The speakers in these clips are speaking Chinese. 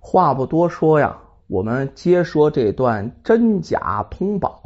话不多说呀，我们接说这段真假通宝。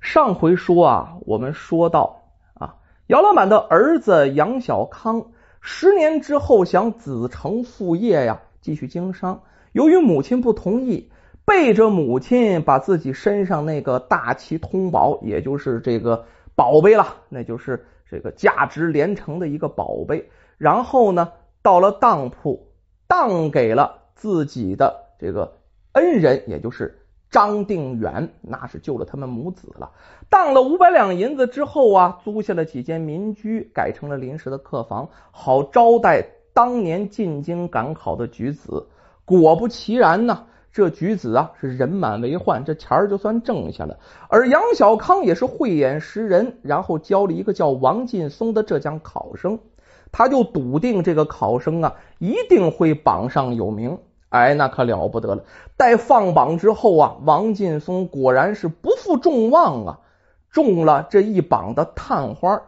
上回说啊，我们说到啊，姚老板的儿子杨小康十年之后想子承父业呀，继续经商。由于母亲不同意，背着母亲把自己身上那个大齐通宝，也就是这个宝贝了，那就是这个价值连城的一个宝贝，然后呢，到了当铺当给了自己的这个恩人，也就是。张定远那是救了他们母子了。当了五百两银子之后啊，租下了几间民居，改成了临时的客房，好招待当年进京赶考的举子。果不其然呢，这举子啊是人满为患，这钱儿就算挣下了。而杨小康也是慧眼识人，然后教了一个叫王劲松的浙江考生，他就笃定这个考生啊一定会榜上有名。哎，那可了不得了！待放榜之后啊，王劲松果然是不负众望啊，中了这一榜的探花。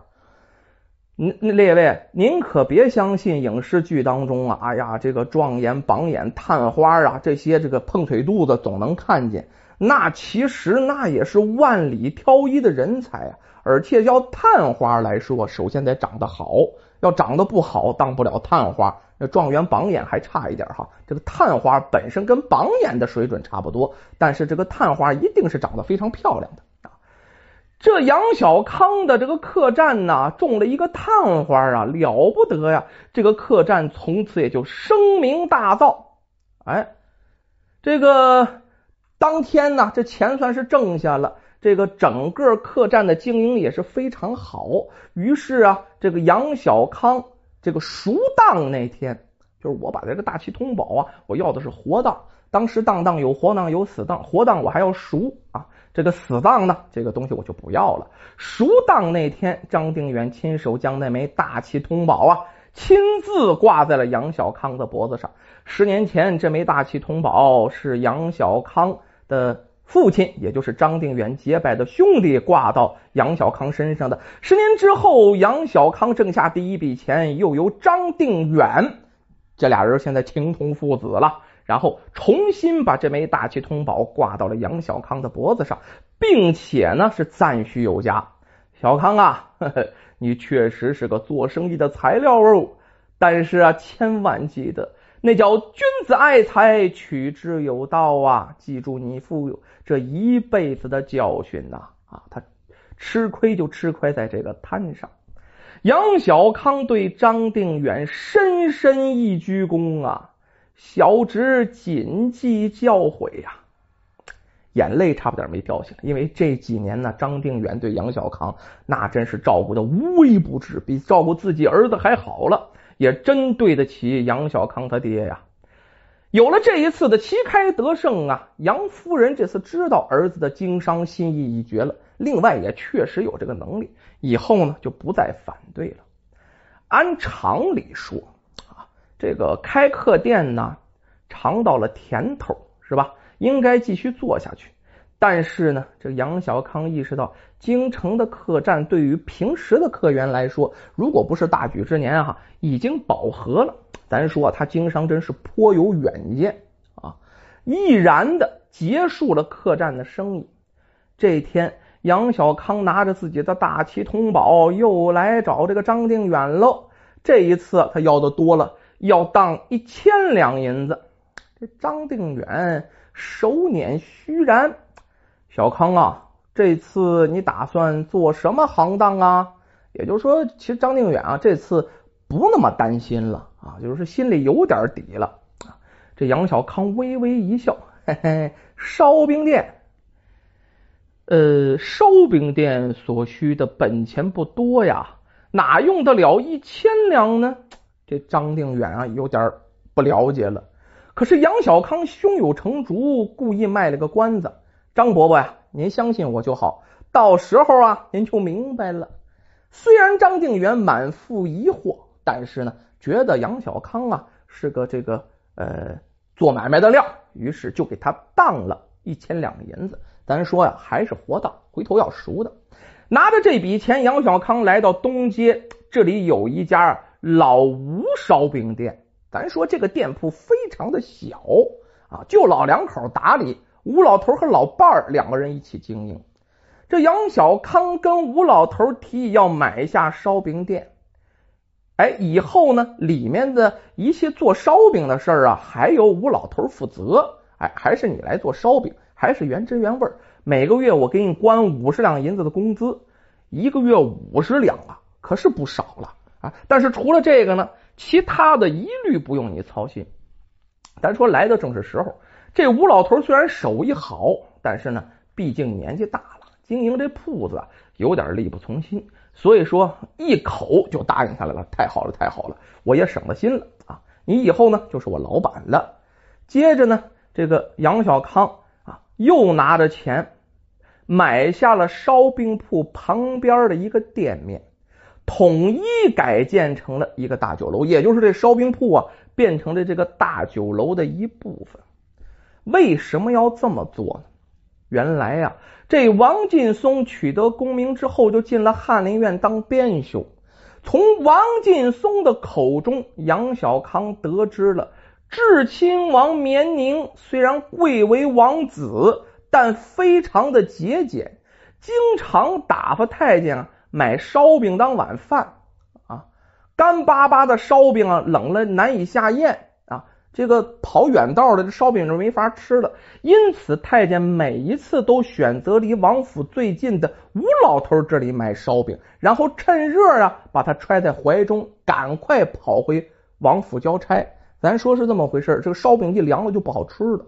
那那列位，您可别相信影视剧当中啊，哎呀，这个状元、榜眼、探花啊，这些这个碰腿肚子总能看见。那其实那也是万里挑一的人才啊！而且要探花来说，首先得长得好，要长得不好，当不了探花。那状元榜眼还差一点哈，这个探花本身跟榜眼的水准差不多，但是这个探花一定是长得非常漂亮的啊。这杨小康的这个客栈呢，中了一个探花啊，了不得呀！这个客栈从此也就声名大噪。哎，这个当天呢，这钱算是挣下了，这个整个客栈的经营也是非常好。于是啊，这个杨小康。这个赎当那天，就是我把这个大齐通宝啊，我要的是活当。当时当当有活当有死当，活当我还要赎啊，这个死当呢，这个东西我就不要了。赎当那天，张定远亲手将那枚大齐通宝啊，亲自挂在了杨小康的脖子上。十年前，这枚大齐通宝是杨小康的。父亲，也就是张定远结拜的兄弟，挂到杨小康身上的。十年之后，杨小康挣下第一笔钱，又由张定远这俩人现在情同父子了。然后重新把这枚大气通宝挂到了杨小康的脖子上，并且呢是赞许有加。小康啊，你确实是个做生意的材料哦，但是啊，千万记得。那叫君子爱财，取之有道啊！记住你父这一辈子的教训呐！啊，他吃亏就吃亏在这个摊上。杨小康对张定远深深一鞠躬啊，小侄谨记教诲呀，眼泪差不点没掉下来。因为这几年呢，张定远对杨小康那真是照顾的无微不至，比照顾自己儿子还好了。也真对得起杨小康他爹呀！有了这一次的旗开得胜啊，杨夫人这次知道儿子的经商心意已决了，另外也确实有这个能力，以后呢就不再反对了。按常理说啊，这个开客店呢尝到了甜头是吧？应该继续做下去。但是呢，这杨小康意识到，京城的客栈对于平时的客源来说，如果不是大举之年哈，已经饱和了。咱说他经商真是颇有远见啊，毅然的结束了客栈的生意。这天，杨小康拿着自己的大旗通宝，又来找这个张定远喽。这一次他要的多了，要当一千两银子。这张定远手捻虚髯。小康啊，这次你打算做什么行当啊？也就是说，其实张定远啊，这次不那么担心了啊，就是心里有点底了。这杨小康微微一笑，嘿嘿，烧饼店，呃，烧饼店所需的本钱不多呀，哪用得了一千两呢？这张定远啊，有点不了解了。可是杨小康胸有成竹，故意卖了个关子。张伯伯呀，您相信我就好，到时候啊，您就明白了。虽然张定远满腹疑惑，但是呢，觉得杨小康啊是个这个呃做买卖的料，于是就给他当了一千两银子。咱说呀，还是活当，回头要赎的。拿着这笔钱，杨小康来到东街，这里有一家老吴烧饼店。咱说这个店铺非常的小啊，就老两口打理，吴老头和老伴儿两个人一起经营。这杨小康跟吴老头提议要买下烧饼店，哎，以后呢，里面的一切做烧饼的事儿啊，还由吴老头负责。哎，还是你来做烧饼，还是原汁原味每个月我给你关五十两银子的工资，一个月五十两啊，可是不少了啊。但是除了这个呢，其他的一律不用你操心。咱说来的正是时候，这吴老头虽然手艺好，但是呢，毕竟年纪大了。经营这铺子有点力不从心，所以说一口就答应下来了。太好了，太好了，我也省了心了啊！你以后呢就是我老板了。接着呢，这个杨小康啊又拿着钱买下了烧饼铺旁边的一个店面，统一改建成了一个大酒楼，也就是这烧饼铺啊变成了这个大酒楼的一部分。为什么要这么做呢？原来呀，这王劲松取得功名之后，就进了翰林院当编修。从王劲松的口中，杨小康得知了至亲王绵宁虽然贵为王子，但非常的节俭，经常打发太监啊买烧饼当晚饭啊，干巴巴的烧饼啊冷了难以下咽。这个跑远道的这烧饼就没法吃了，因此太监每一次都选择离王府最近的吴老头这里买烧饼，然后趁热啊把他揣在怀中，赶快跑回王府交差。咱说是这么回事这个烧饼一凉了就不好吃了。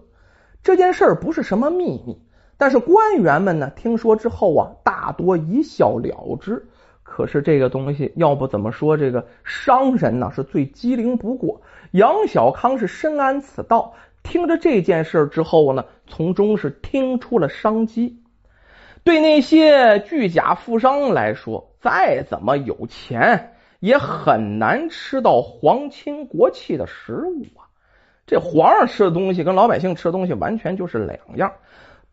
这件事不是什么秘密，但是官员们呢听说之后啊，大多一笑了之。可是这个东西，要不怎么说这个商人呢是最机灵不过？杨小康是深谙此道，听着这件事之后呢，从中是听出了商机。对那些巨贾富商来说，再怎么有钱，也很难吃到皇亲国戚的食物啊！这皇上吃的东西跟老百姓吃的东西完全就是两样。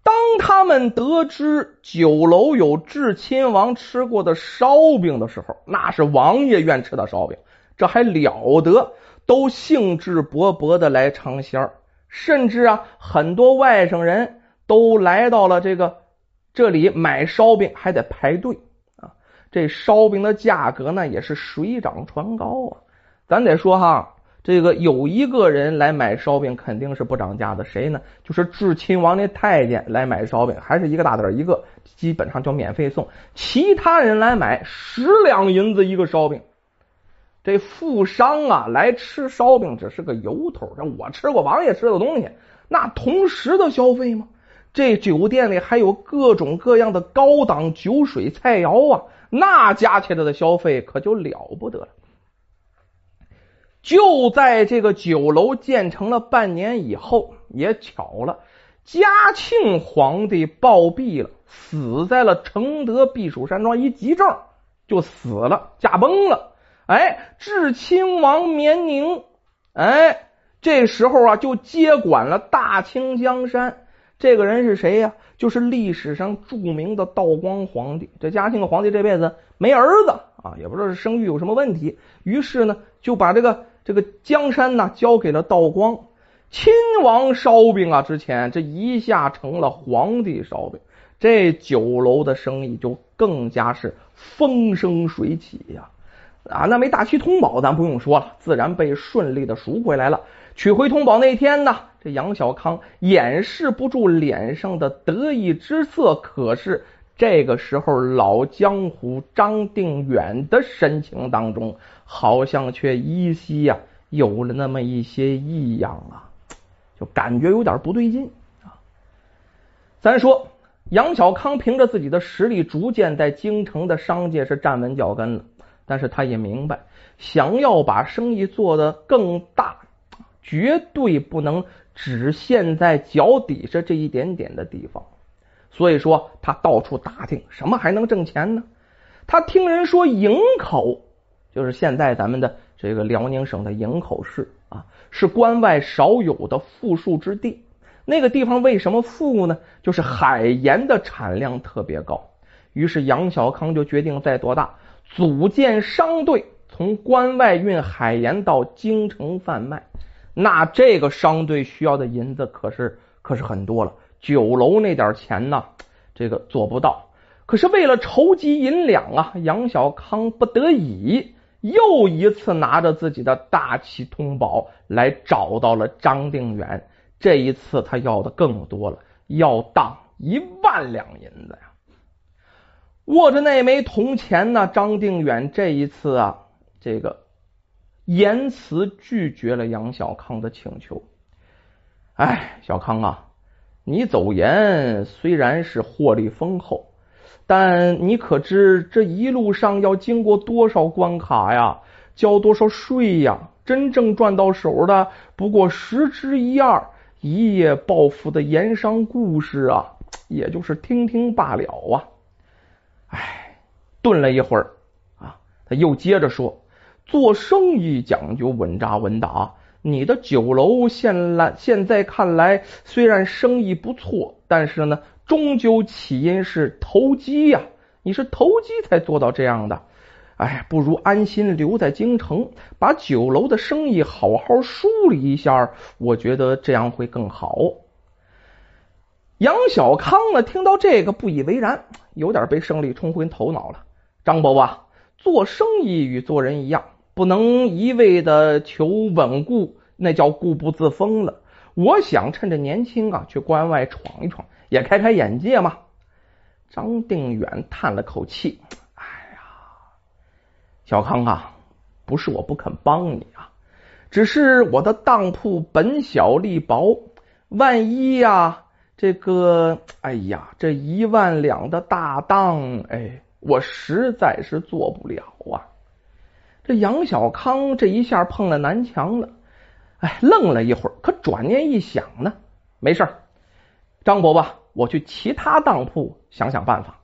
当他们得知酒楼有至亲王吃过的烧饼的时候，那是王爷愿吃的烧饼，这还了得！都兴致勃勃的来尝鲜儿，甚至啊，很多外省人都来到了这个这里买烧饼，还得排队啊。这烧饼的价格呢，也是水涨船高啊。咱得说哈。这个有一个人来买烧饼，肯定是不涨价的。谁呢？就是至亲王那太监来买烧饼，还是一个大子一个，基本上就免费送。其他人来买十两银子一个烧饼。这富商啊，来吃烧饼只是个由头。我吃过王爷吃的东西，那同时的消费吗？这酒店里还有各种各样的高档酒水菜肴啊，那加起来的消费可就了不得了。就在这个酒楼建成了半年以后，也巧了，嘉庆皇帝暴毙了，死在了承德避暑山庄，一急症就死了，驾崩了。哎，至亲王绵宁，哎，这时候啊就接管了大清江山。这个人是谁呀？就是历史上著名的道光皇帝。这嘉庆皇帝这辈子没儿子啊，也不知道是生育有什么问题，于是呢就把这个。这个江山呢，交给了道光亲王烧饼啊。之前这一下成了皇帝烧饼，这酒楼的生意就更加是风生水起呀！啊，那枚大漆通宝咱不用说了，自然被顺利的赎回来了。取回通宝那天呢，这杨小康掩饰不住脸上的得意之色，可是。这个时候，老江湖张定远的神情当中，好像却依稀呀有了那么一些异样啊，就感觉有点不对劲啊。咱说杨小康凭着自己的实力，逐渐在京城的商界是站稳脚跟了，但是他也明白，想要把生意做得更大，绝对不能只陷在脚底下这一点点的地方。所以说，他到处打听什么还能挣钱呢？他听人说营口，就是现在咱们的这个辽宁省的营口市啊，是关外少有的富庶之地。那个地方为什么富呢？就是海盐的产量特别高。于是杨小康就决定在多大组建商队，从关外运海盐到京城贩卖。那这个商队需要的银子可是可是很多了。酒楼那点钱呢，这个做不到。可是为了筹集银两啊，杨小康不得已又一次拿着自己的大旗通宝来找到了张定远。这一次他要的更多了，要当一万两银子呀！握着那枚铜钱呢，张定远这一次啊，这个言辞拒绝了杨小康的请求。哎，小康啊，你走盐虽然是获利丰厚。但你可知这一路上要经过多少关卡呀？交多少税呀？真正赚到手的不过十之一二。一夜暴富的盐商故事啊，也就是听听罢了啊。哎，顿了一会儿啊，他又接着说：“做生意讲究稳扎稳打。你的酒楼现来现在看来虽然生意不错，但是呢。”终究起因是投机呀！你是投机才做到这样的，哎，不如安心留在京城，把酒楼的生意好好梳理一下，我觉得这样会更好。杨小康呢，听到这个不以为然，有点被胜利冲昏头脑了。张伯伯，做生意与做人一样，不能一味的求稳固，那叫固步自封了。我想趁着年轻啊，去关外闯一闯。也开开眼界嘛！张定远叹了口气：“哎呀，小康啊，不是我不肯帮你啊，只是我的当铺本小利薄，万一呀，这个，哎呀，这一万两的大当，哎，我实在是做不了啊！”这杨小康这一下碰了南墙了，哎，愣了一会儿，可转念一想呢，没事。张伯伯，我去其他当铺想想办法。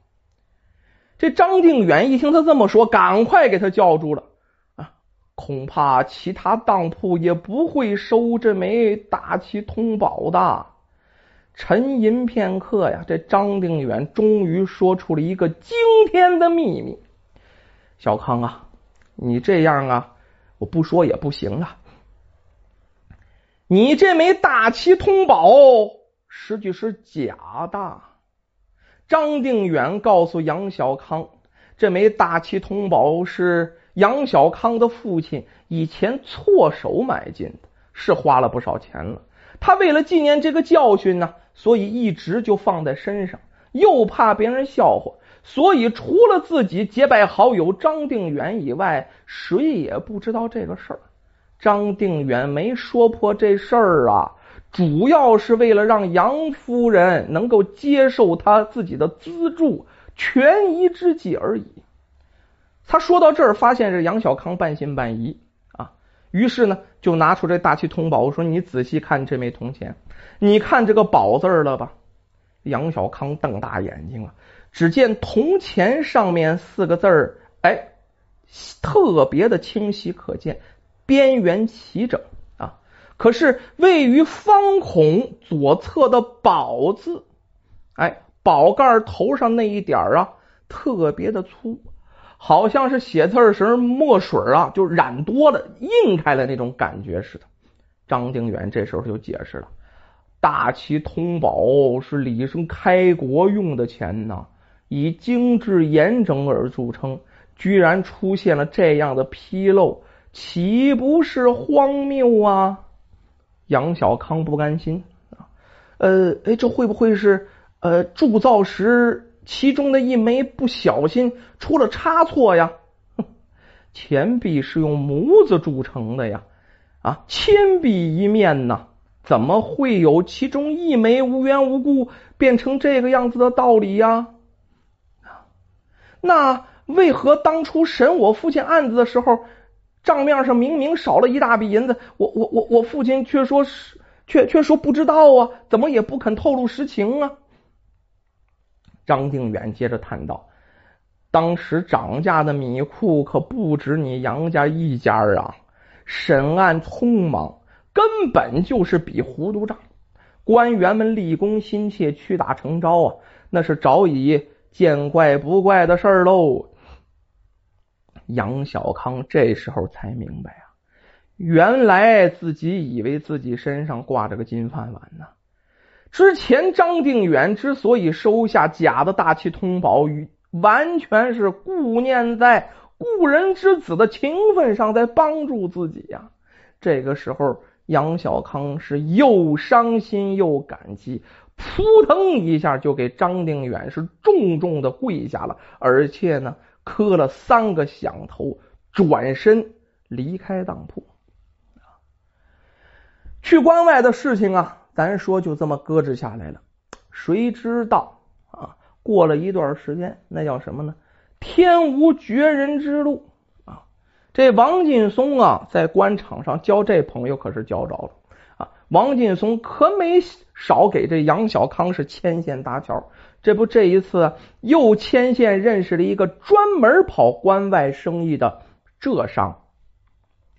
这张定远一听他这么说，赶快给他叫住了啊！恐怕其他当铺也不会收这枚大旗通宝的。沉吟片刻呀，这张定远终于说出了一个惊天的秘密：小康啊，你这样啊，我不说也不行啊！你这枚大旗通宝。实际是假的。张定远告诉杨小康，这枚大旗通宝是杨小康的父亲以前错手买进的，是花了不少钱了。他为了纪念这个教训呢，所以一直就放在身上，又怕别人笑话，所以除了自己结拜好友张定远以外，谁也不知道这个事儿。张定远没说破这事儿啊。主要是为了让杨夫人能够接受他自己的资助，权宜之计而已。他说到这儿，发现这杨小康半信半疑啊，于是呢，就拿出这大气通宝，说：“你仔细看这枚铜钱，你看这个宝字了吧？”杨小康瞪大眼睛了，只见铜钱上面四个字儿，哎，特别的清晰可见，边缘齐整啊。可是位于方孔左侧的“宝”字，哎，宝盖头上那一点啊，特别的粗，好像是写字时墨水啊就染多了，印开了那种感觉似的。张定远这时候就解释了：“大旗通宝是李生开国用的钱呐，以精致严整而著称，居然出现了这样的纰漏，岂不是荒谬啊？”杨小康不甘心啊，呃，哎，这会不会是呃铸造时其中的一枚不小心出了差错呀？钱币是用模子铸成的呀，啊，千币一面呢，怎么会有其中一枚无缘无故变成这个样子的道理呀？那为何当初审我父亲案子的时候？账面上明明少了一大笔银子，我我我我父亲却说是却却说不知道啊，怎么也不肯透露实情啊？张定远接着谈道：“当时涨价的米库可不止你杨家一家啊，审案匆忙，根本就是笔糊涂账，官员们立功心切，屈打成招啊，那是早已见怪不怪的事儿喽。”杨小康这时候才明白啊，原来自己以为自己身上挂着个金饭碗呢。之前张定远之所以收下假的大气通宝，完全是顾念在故人之子的情分上，在帮助自己呀。这个时候，杨小康是又伤心又感激，扑腾一下就给张定远是重重的跪下了，而且呢，磕了三个响头，转身离开当铺。去关外的事情啊，咱说就这么搁置下来了。谁知道啊？过了一段时间，那叫什么呢？天无绝人之路啊！这王劲松啊，在官场上交这朋友可是交着了。王劲松可没少给这杨小康是牵线搭桥。这不，这一次又牵线认识了一个专门跑关外生意的浙商。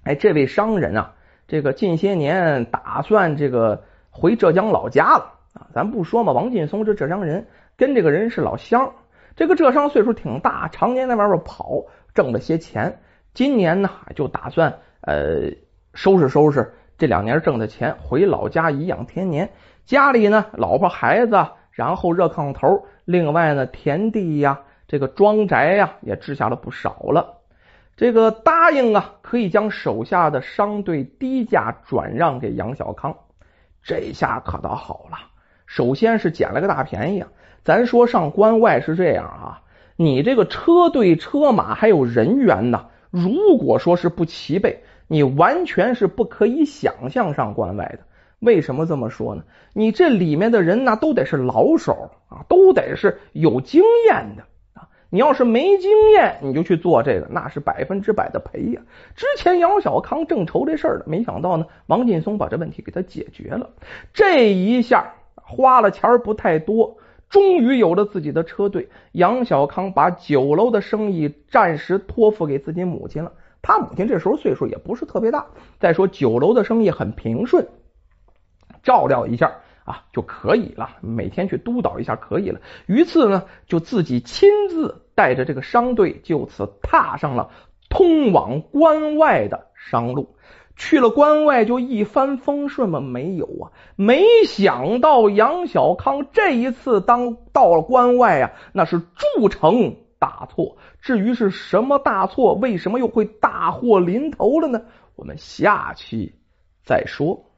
哎，这位商人啊。这个近些年打算这个回浙江老家了啊，咱不说嘛，王劲松这浙江人跟这个人是老乡，这个浙商岁数挺大，常年在外边跑，挣了些钱，今年呢就打算呃收拾收拾这两年挣的钱，回老家颐养天年。家里呢老婆孩子，然后热炕头，另外呢田地呀，这个庄宅呀也置下了不少了。这个答应啊，可以将手下的商队低价转让给杨小康，这下可倒好了。首先是捡了个大便宜啊！咱说上关外是这样啊，你这个车队、车马还有人员呢，如果说是不齐备，你完全是不可以想象上关外的。为什么这么说呢？你这里面的人呢，都得是老手啊，都得是有经验的啊。你要是没经验，你就去做这个，那是百分之百的赔呀。之前杨小康正愁这事儿呢，没想到呢，王劲松把这问题给他解决了。这一下花了钱不太多，终于有了自己的车队。杨小康把酒楼的生意暂时托付给自己母亲了。他母亲这时候岁数也不是特别大，再说酒楼的生意很平顺，照料一下。啊就可以了，每天去督导一下可以了。于是呢，就自己亲自带着这个商队，就此踏上了通往关外的商路。去了关外，就一帆风顺吗？没有啊！没想到杨小康这一次当到了关外啊，那是铸成大错。至于是什么大错，为什么又会大祸临头了呢？我们下期再说。